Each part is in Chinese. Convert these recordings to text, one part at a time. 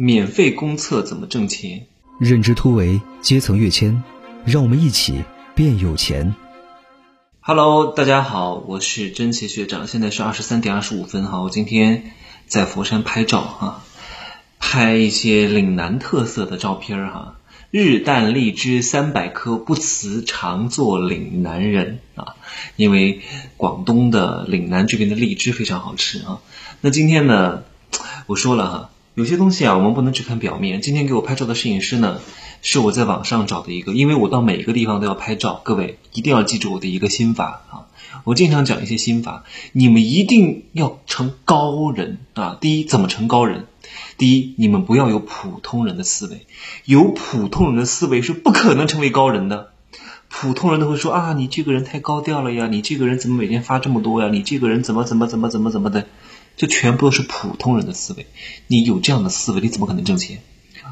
免费公测怎么挣钱？认知突围，阶层跃迁，让我们一起变有钱。Hello，大家好，我是真奇学长，现在是二十三点二十五分哈，我今天在佛山拍照哈，拍一些岭南特色的照片哈。日啖荔枝三百颗，不辞常作岭南人啊！因为广东的岭南这边的荔枝非常好吃啊。那今天呢，我说了哈。有些东西啊，我们不能只看表面。今天给我拍照的摄影师呢，是我在网上找的一个，因为我到每一个地方都要拍照。各位一定要记住我的一个心法啊！我经常讲一些心法，你们一定要成高人啊！第一，怎么成高人？第一，你们不要有普通人的思维，有普通人的思维是不可能成为高人的。普通人都会说啊，你这个人太高调了呀，你这个人怎么每天发这么多呀？你这个人怎么怎么怎么怎么怎么的？这全部都是普通人的思维。你有这样的思维，你怎么可能挣钱？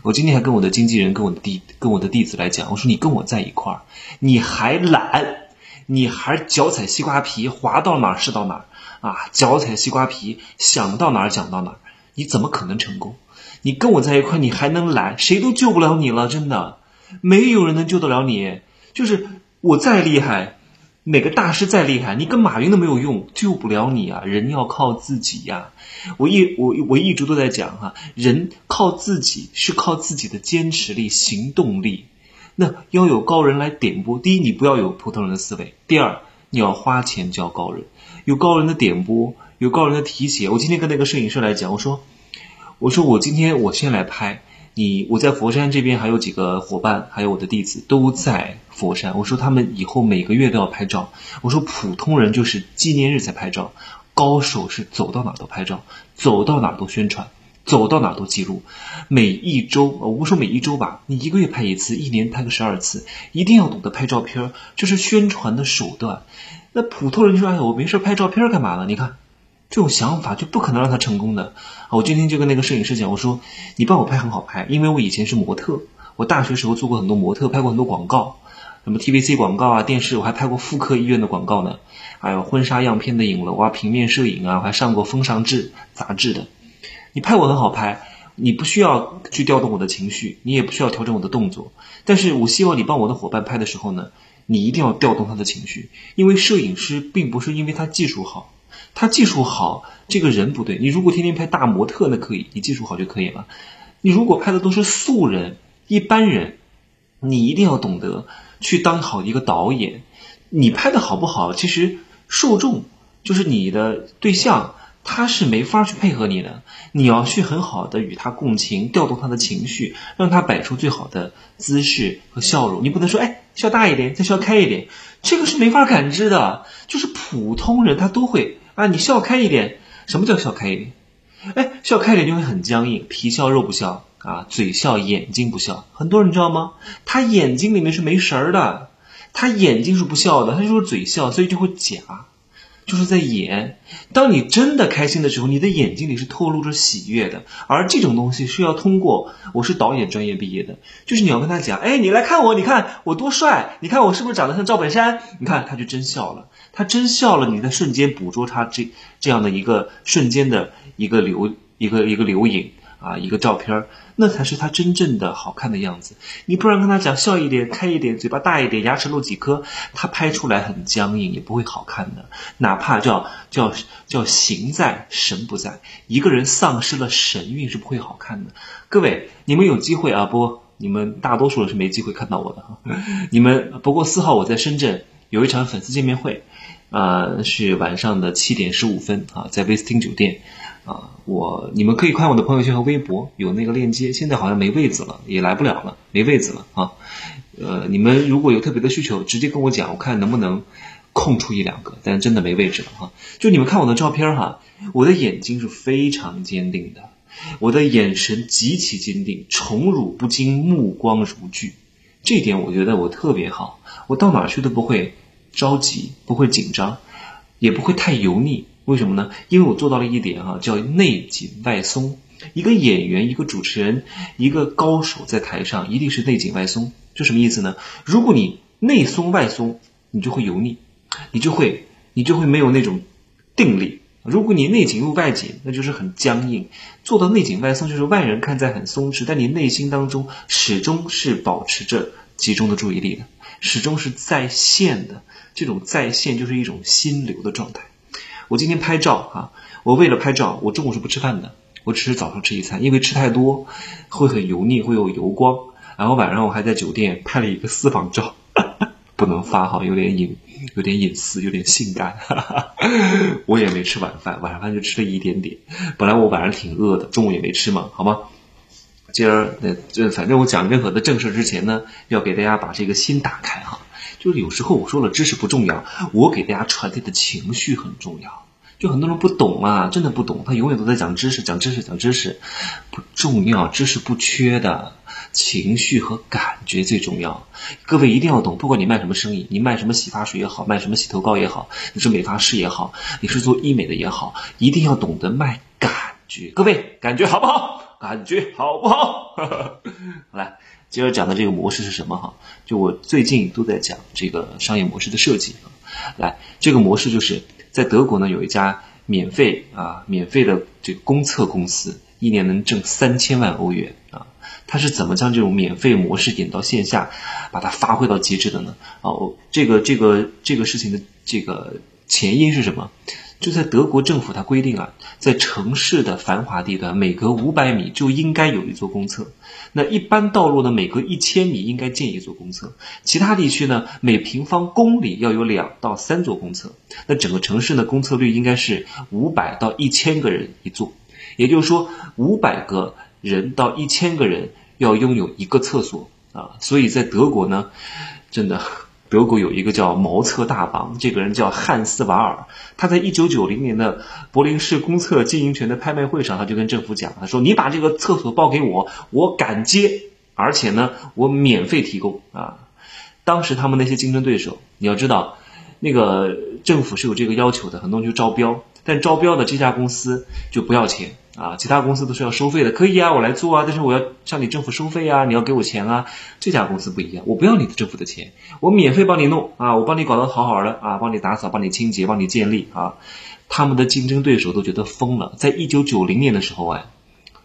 我今天还跟我的经纪人、跟我的弟、跟我的弟子来讲，我说你跟我在一块儿，你还懒，你还脚踩西瓜皮，滑到哪儿是到哪儿啊？脚踩西瓜皮，想到哪儿讲到哪儿，你怎么可能成功？你跟我在一块，你还能懒？谁都救不了你了，真的，没有人能救得了你。就是我再厉害。哪个大师再厉害，你跟马云都没有用，救不了你啊！人要靠自己呀。我一我我一直都在讲哈，人靠自己是靠自己的坚持力、行动力。那要有高人来点拨。第一，你不要有普通人的思维；第二，你要花钱教高人，有高人的点拨，有高人的提携。我今天跟那个摄影师来讲，我说，我说我今天我先来拍。你我在佛山这边还有几个伙伴，还有我的弟子都在佛山。我说他们以后每个月都要拍照。我说普通人就是纪念日才拍照，高手是走到哪都拍照，走到哪都宣传，走到哪都记录。每一周，我不说每一周吧，你一个月拍一次，一年拍个十二次，一定要懂得拍照片，这是宣传的手段。那普通人就说：“哎，我没事拍照片干嘛呢？”你看。这种想法就不可能让他成功的。我今天就跟那个摄影师讲，我说你帮我拍很好拍，因为我以前是模特，我大学时候做过很多模特，拍过很多广告，什么 TVC 广告啊，电视我还拍过妇科医院的广告呢，还有婚纱样片的影楼啊，平面摄影啊，我还上过《风尚志》杂志的。你拍我很好拍，你不需要去调动我的情绪，你也不需要调整我的动作，但是我希望你帮我的伙伴拍的时候呢，你一定要调动他的情绪，因为摄影师并不是因为他技术好。他技术好，这个人不对。你如果天天拍大模特，那可以，你技术好就可以了。你如果拍的都是素人、一般人，你一定要懂得去当好一个导演。你拍的好不好，其实受众就是你的对象，他是没法去配合你的。你要去很好的与他共情，调动他的情绪，让他摆出最好的姿势和笑容。你不能说，哎，笑大一点，再笑开一点，这个是没法感知的。就是普通人他都会。啊，你笑开一点，什么叫笑开一点？哎，笑开一点就会很僵硬，皮笑肉不笑啊，嘴笑眼睛不笑。很多人知道吗？他眼睛里面是没神儿的，他眼睛是不笑的，他就是嘴笑，所以就会假。就是在演。当你真的开心的时候，你的眼睛里是透露着喜悦的。而这种东西是要通过，我是导演专业毕业的，就是你要跟他讲，哎，你来看我，你看我多帅，你看我是不是长得像赵本山？你看他就真笑了，他真笑了，你在瞬间捕捉他这这样的一个瞬间的一个留一个一个留影。啊，一个照片，那才是他真正的好看的样子。你不然跟他讲笑一点，开一点，嘴巴大一点，牙齿露几颗，他拍出来很僵硬，也不会好看的。哪怕叫叫叫形在神不在，一个人丧失了神韵是不会好看的。各位，你们有机会啊？不，你们大多数人是没机会看到我的哈。你们不过四号我在深圳有一场粉丝见面会，啊，是晚上的七点十五分啊，在威斯汀酒店。啊，我你们可以看我的朋友圈和微博，有那个链接。现在好像没位子了，也来不了了，没位子了啊。呃，你们如果有特别的需求，直接跟我讲，我看能不能空出一两个。但真的没位置了哈。就你们看我的照片哈，我的眼睛是非常坚定的，我的眼神极其坚定，宠辱不惊，目光如炬。这点我觉得我特别好，我到哪去都不会着急，不会紧张，也不会太油腻。为什么呢？因为我做到了一点哈，叫内紧外松。一个演员、一个主持人、一个高手在台上一定是内紧外松。这什么意思呢？如果你内松外松，你就会油腻，你就会你就会没有那种定力如果你内紧又外紧，那就是很僵硬；做到内紧外松，就是外人看在很松弛，但你内心当中始终是保持着集中的注意力的，始终是在线的。这种在线就是一种心流的状态。我今天拍照啊，我为了拍照，我中午是不吃饭的，我只是早上吃一餐，因为吃太多会很油腻，会有油光。然后晚上我还在酒店拍了一个私房照，不能发哈，有点隐，有点隐私，有点性感。我也没吃晚饭，晚饭就吃了一点点。本来我晚上挺饿的，中午也没吃嘛，好吗？今儿那这反正我讲任何的正事之前呢，要给大家把这个心打开哈。就是有时候我说了知识不重要，我给大家传递的情绪很重要。就很多人不懂啊，真的不懂，他永远都在讲知识，讲知识，讲知识，不重要，知识不缺的。情绪和感觉最重要，各位一定要懂。不管你卖什么生意，你卖什么洗发水也好，卖什么洗头膏也好，你是美发师也好，你是做医美的也好，一定要懂得卖感觉。各位感觉好不好？感觉好不好？好来，接着讲的这个模式是什么？哈，就我最近都在讲这个商业模式的设计。来，这个模式就是在德国呢，有一家免费啊，免费的这个公测公司，一年能挣三千万欧元啊。他是怎么将这种免费模式引到线下，把它发挥到极致的呢？哦，这个这个这个事情的这个前因是什么？就在德国政府，它规定啊，在城市的繁华地段，每隔五百米就应该有一座公厕；那一般道路呢，每隔一千米应该建一座公厕；其他地区呢，每平方公里要有两到三座公厕。那整个城市呢，公厕率应该是五百到一千个人一座，也就是说五百个。人到一千个人要拥有一个厕所啊，所以在德国呢，真的，德国有一个叫茅厕大王，这个人叫汉斯瓦尔，他在一九九零年的柏林市公厕经营权的拍卖会上，他就跟政府讲，他说：“你把这个厕所报给我，我敢接，而且呢，我免费提供啊。”当时他们那些竞争对手，你要知道，那个政府是有这个要求的，很多人就招标，但招标的这家公司就不要钱。啊，其他公司都是要收费的，可以啊，我来做啊，但是我要向你政府收费啊，你要给我钱啊。这家公司不一样，我不要你的政府的钱，我免费帮你弄啊，我帮你搞得好好的啊，帮你打扫，帮你清洁，帮你建立啊。他们的竞争对手都觉得疯了。在一九九零年的时候啊，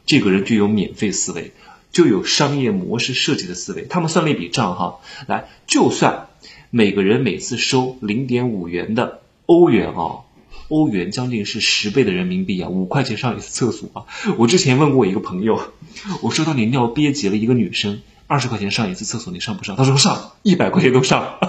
这个人就有免费思维，就有商业模式设计的思维。他们算了一笔账哈，来，就算每个人每次收零点五元的欧元啊。欧元将近是十倍的人民币啊，五块钱上一次厕所啊！我之前问过我一个朋友，我说到你尿憋急了一个女生，二十块钱上一次厕所你上不上？他说上，一百块钱都上。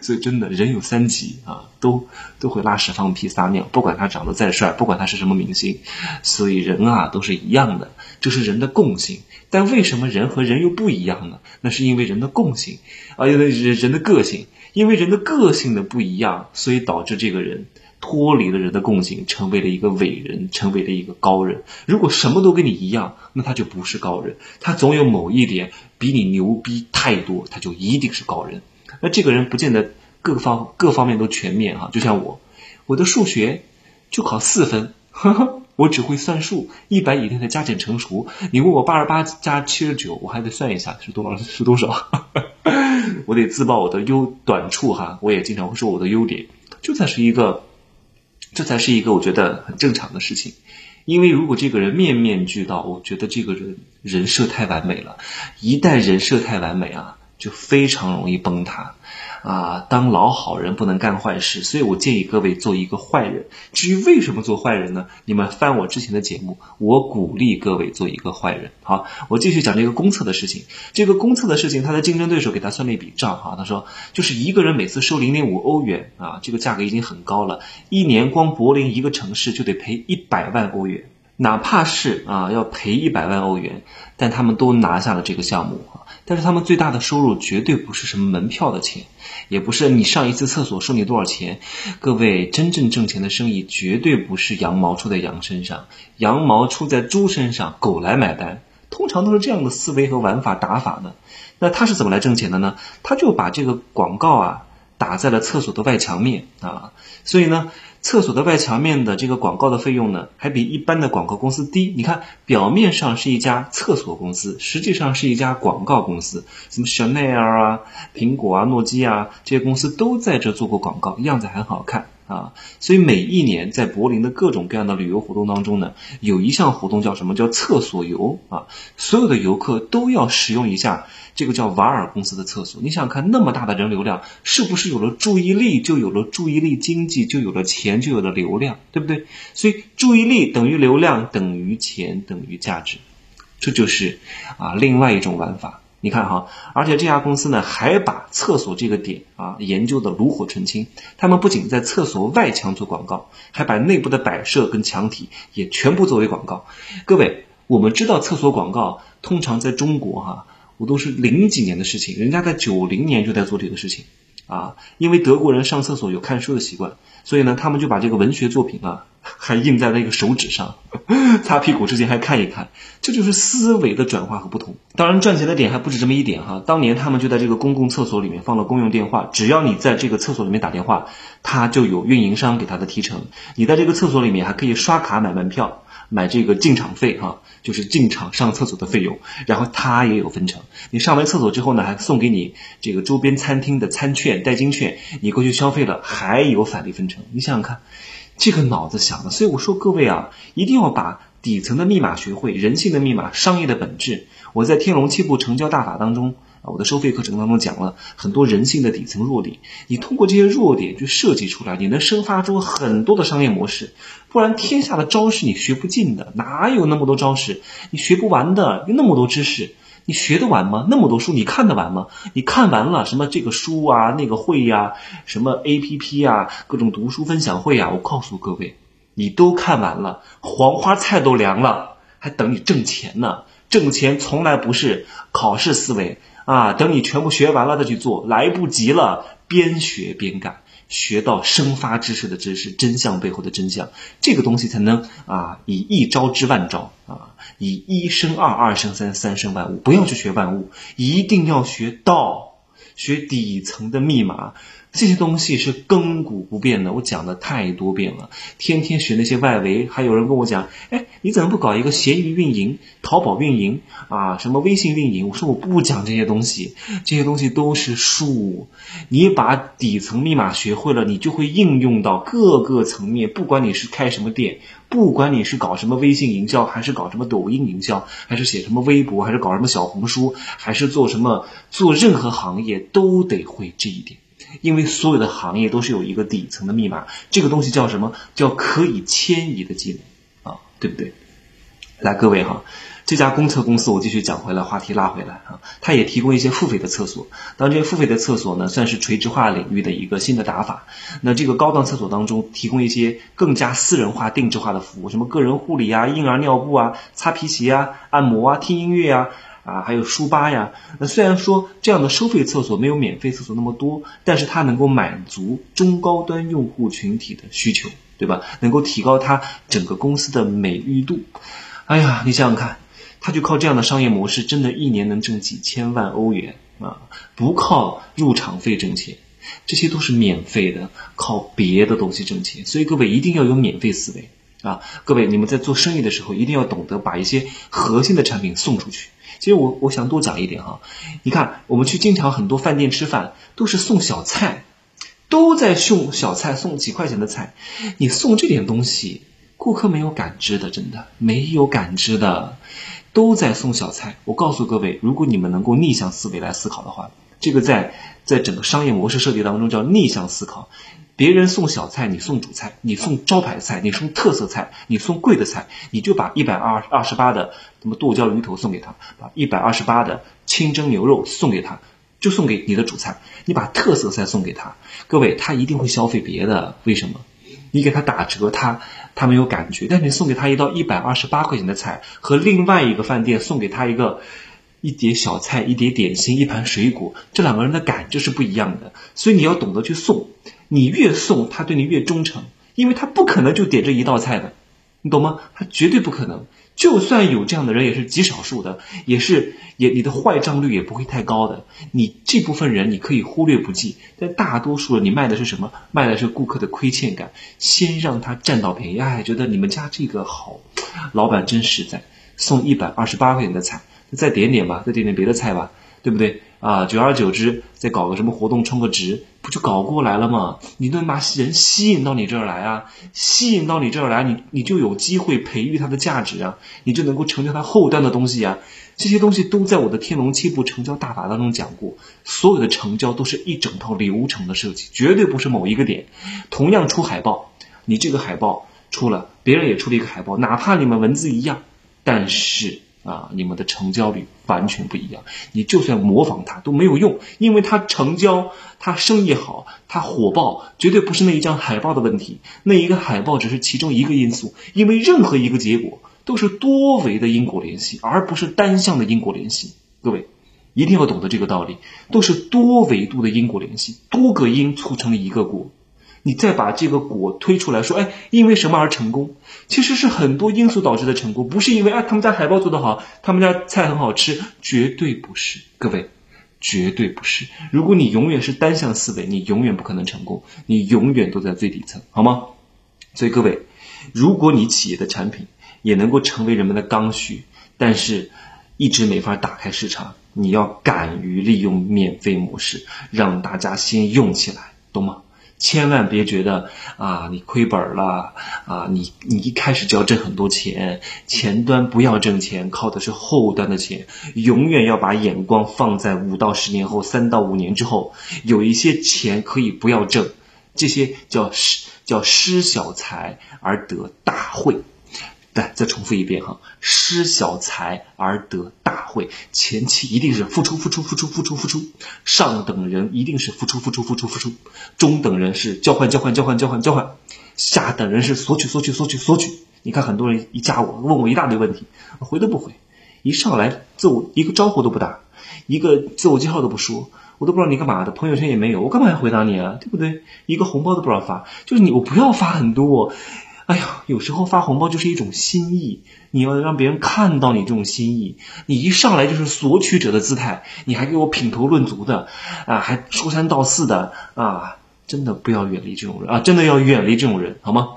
所以真的人有三急啊，都都会拉屎放屁撒尿，不管他长得再帅，不管他是什么明星，所以人啊都是一样的，这是人的共性。但为什么人和人又不一样呢？那是因为人的共性啊，因为人人的个性，因为人的个性的不一样，所以导致这个人。脱离了人的共性，成为了一个伟人，成为了一个高人。如果什么都跟你一样，那他就不是高人。他总有某一点比你牛逼太多，他就一定是高人。那这个人不见得各方各方面都全面哈。就像我，我的数学就考四分，我只会算数，一百以内的加减乘除。你问我八十八加七十九，我还得算一下是多少是多少。我得自曝我的优短处哈。我也经常会说我的优点，就算是一个。这才是一个我觉得很正常的事情，因为如果这个人面面俱到，我觉得这个人人设太完美了，一旦人设太完美啊。就非常容易崩塌，啊，当老好人不能干坏事，所以我建议各位做一个坏人。至于为什么做坏人呢？你们翻我之前的节目，我鼓励各位做一个坏人。好，我继续讲这个公测的事情。这个公测的事情，他的竞争对手给他算了一笔账，哈，他说就是一个人每次收零点五欧元，啊，这个价格已经很高了，一年光柏林一个城市就得赔一百万欧元，哪怕是啊要赔一百万欧元，但他们都拿下了这个项目。但是他们最大的收入绝对不是什么门票的钱，也不是你上一次厕所收你多少钱。各位真正挣钱的生意绝对不是羊毛出在羊身上，羊毛出在猪身上，狗来买单。通常都是这样的思维和玩法打法的。那他是怎么来挣钱的呢？他就把这个广告啊打在了厕所的外墙面啊，所以呢。厕所的外墙面的这个广告的费用呢，还比一般的广告公司低。你看，表面上是一家厕所公司，实际上是一家广告公司。什么香奈儿啊、苹果啊、诺基亚这些公司都在这做过广告，样子很好看啊。所以每一年在柏林的各种各样的旅游活动当中呢，有一项活动叫什么叫厕所游啊，所有的游客都要使用一下这个叫瓦尔公司的厕所。你想看，那么大的人流量，是不是有了注意力就有了注意力经济，就有了钱，就有了流量，对不对？所以注意力等于流量等于钱等于价值，这就是啊另外一种玩法。你看哈，而且这家公司呢还把厕所这个点啊研究的炉火纯青。他们不仅在厕所外墙做广告，还把内部的摆设跟墙体也全部作为广告。各位，我们知道厕所广告通常在中国哈，我都是零几年的事情，人家在九零年就在做这个事情啊。因为德国人上厕所有看书的习惯，所以呢，他们就把这个文学作品啊。还印在那个手指上，擦屁股之前还看一看，这就是思维的转化和不同。当然，赚钱的点还不止这么一点哈。当年他们就在这个公共厕所里面放了公用电话，只要你在这个厕所里面打电话，他就有运营商给他的提成。你在这个厕所里面还可以刷卡买门票。买这个进场费哈，就是进场上厕所的费用，然后他也有分成。你上完厕所之后呢，还送给你这个周边餐厅的餐券、代金券，你过去消费了还有返利分成。你想想看，这个脑子想的。所以我说各位啊，一定要把底层的密码学会，人性的密码，商业的本质。我在《天龙七部成交大法》当中。我的收费课程当中讲了很多人性的底层弱点，你通过这些弱点去设计出来，你能生发出很多的商业模式。不然天下的招式你学不尽的，哪有那么多招式？你学不完的，那么多知识，你学得完吗？那么多书你看得完吗？你看完了什么这个书啊，那个会呀，什么 A P P 啊，各种读书分享会啊，我告诉各位，你都看完了，黄花菜都凉了，还等你挣钱呢。挣钱从来不是考试思维。啊，等你全部学完了再去做，来不及了。边学边干，学到生发知识的知识，真相背后的真相，这个东西才能啊，以一招知万招啊，以一生二，二生三，三生万物。不要去学万物，一定要学道，学底层的密码。这些东西是亘古不变的，我讲的太多遍了。天天学那些外围，还有人跟我讲，哎，你怎么不搞一个闲鱼运营、淘宝运营啊？什么微信运营？我说我不讲这些东西，这些东西都是术。你把底层密码学会了，你就会应用到各个层面。不管你是开什么店，不管你是搞什么微信营销，还是搞什么抖音营销，还是写什么微博，还是搞什么小红书，还是做什么做任何行业，都得会这一点。因为所有的行业都是有一个底层的密码，这个东西叫什么？叫可以迁移的技能啊，对不对？来，各位哈，这家公厕公司我继续讲回来，话题拉回来啊，它也提供一些付费的厕所。当然，这些付费的厕所呢，算是垂直化领域的一个新的打法。那这个高档厕所当中，提供一些更加私人化、定制化的服务，什么个人护理啊、婴儿尿布啊、擦皮鞋啊、按摩啊、听音乐啊。啊，还有书吧呀。那虽然说这样的收费厕所没有免费厕所那么多，但是它能够满足中高端用户群体的需求，对吧？能够提高它整个公司的美誉度。哎呀，你想想看，他就靠这样的商业模式，真的一年能挣几千万欧元啊！不靠入场费挣钱，这些都是免费的，靠别的东西挣钱。所以各位一定要有免费思维啊！各位你们在做生意的时候，一定要懂得把一些核心的产品送出去。其实我我想多讲一点哈，你看我们去经常很多饭店吃饭都是送小菜，都在送小菜送几块钱的菜，你送这点东西，顾客没有感知的，真的没有感知的，都在送小菜。我告诉各位，如果你们能够逆向思维来思考的话，这个在在整个商业模式设计当中叫逆向思考。别人送小菜，你送主菜；你送招牌菜，你送特色菜；你送贵的菜，你就把一百二二十八的什么剁椒鱼头送给他，把一百二十八的清蒸牛肉送给他，就送给你的主菜。你把特色菜送给他，各位他一定会消费别的。为什么？你给他打折，他他没有感觉；但你送给他一道一百二十八块钱的菜，和另外一个饭店送给他一个一碟小菜、一碟点心、一盘水果，这两个人的感知是不一样的。所以你要懂得去送。你越送，他对你越忠诚，因为他不可能就点这一道菜的，你懂吗？他绝对不可能。就算有这样的人，也是极少数的，也是也你的坏账率也不会太高的。你这部分人你可以忽略不计，但大多数人你卖的是什么？卖的是顾客的亏欠感，先让他占到便宜，哎，觉得你们家这个好，老板真实在，送一百二十八块钱的菜，再点点吧，再点点别的菜吧，对不对？啊，久而久之，再搞个什么活动充个值，不就搞过来了吗？你能把人吸引到你这儿来啊，吸引到你这儿来，你你就有机会培育他的价值啊，你就能够成就他后端的东西啊。这些东西都在我的《天龙七步成交大法》当中讲过，所有的成交都是一整套流程的设计，绝对不是某一个点。同样出海报，你这个海报出了，别人也出了一个海报，哪怕你们文字一样，但是啊，你们的成交率完全不一样。你就算模仿它都没有用，因为它成交，它生意好，它火爆，绝对不是那一张海报的问题。那一个海报只是其中一个因素，因为任何一个结果。都是多维的因果联系，而不是单向的因果联系。各位一定要懂得这个道理，都是多维度的因果联系，多个因促成一个果。你再把这个果推出来说，哎，因为什么而成功？其实是很多因素导致的成功，不是因为啊他们家海报做得好，他们家菜很好吃，绝对不是。各位，绝对不是。如果你永远是单向思维，你永远不可能成功，你永远都在最底层，好吗？所以各位，如果你企业的产品，也能够成为人们的刚需，但是一直没法打开市场。你要敢于利用免费模式，让大家先用起来，懂吗？千万别觉得啊，你亏本了啊，你你一开始就要挣很多钱，前端不要挣钱，靠的是后端的钱。永远要把眼光放在五到十年后、三到五年之后，有一些钱可以不要挣，这些叫失叫失小财而得大惠。再再重复一遍哈，失小财而得大惠，前期一定是付出付出付出付出付出，上等人一定是付出付出付出付出，中等人是交换交换交换交换交换，下等人是索取索取索取索取。你看很多人一加我，问我一大堆问题，回都不回，一上来自我一个招呼都不打，一个自我介绍都不说，我都不知道你干嘛的，朋友圈也没有，我干嘛要回答你啊？对不对？一个红包都不知道发，就是你，我不要发很多。哎呀，有时候发红包就是一种心意，你要让别人看到你这种心意。你一上来就是索取者的姿态，你还给我品头论足的，啊，还说三道四的，啊，真的不要远离这种人啊，真的要远离这种人，好吗？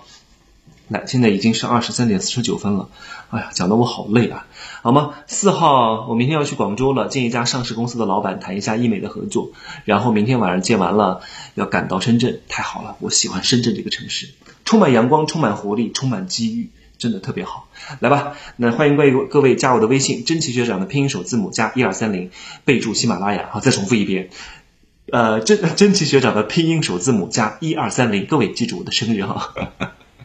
来，现在已经是二十三点四十九分了，哎呀，讲的我好累啊，好吗？四号我明天要去广州了，见一家上市公司的老板，谈一下医美的合作，然后明天晚上见完了，要赶到深圳，太好了，我喜欢深圳这个城市。充满阳光，充满活力，充满机遇，真的特别好。来吧，那欢迎各位各位加我的微信，真奇学长的拼音首字母加一二三零，备注喜马拉雅。好，再重复一遍，呃，真真奇学长的拼音首字母加一二三零。各位记住我的生日哈，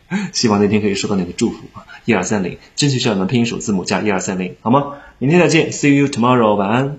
希望那天可以收到你的祝福！一二三零，真奇学长的拼音首字母加一二三零，好吗？明天再见，See you tomorrow，晚安。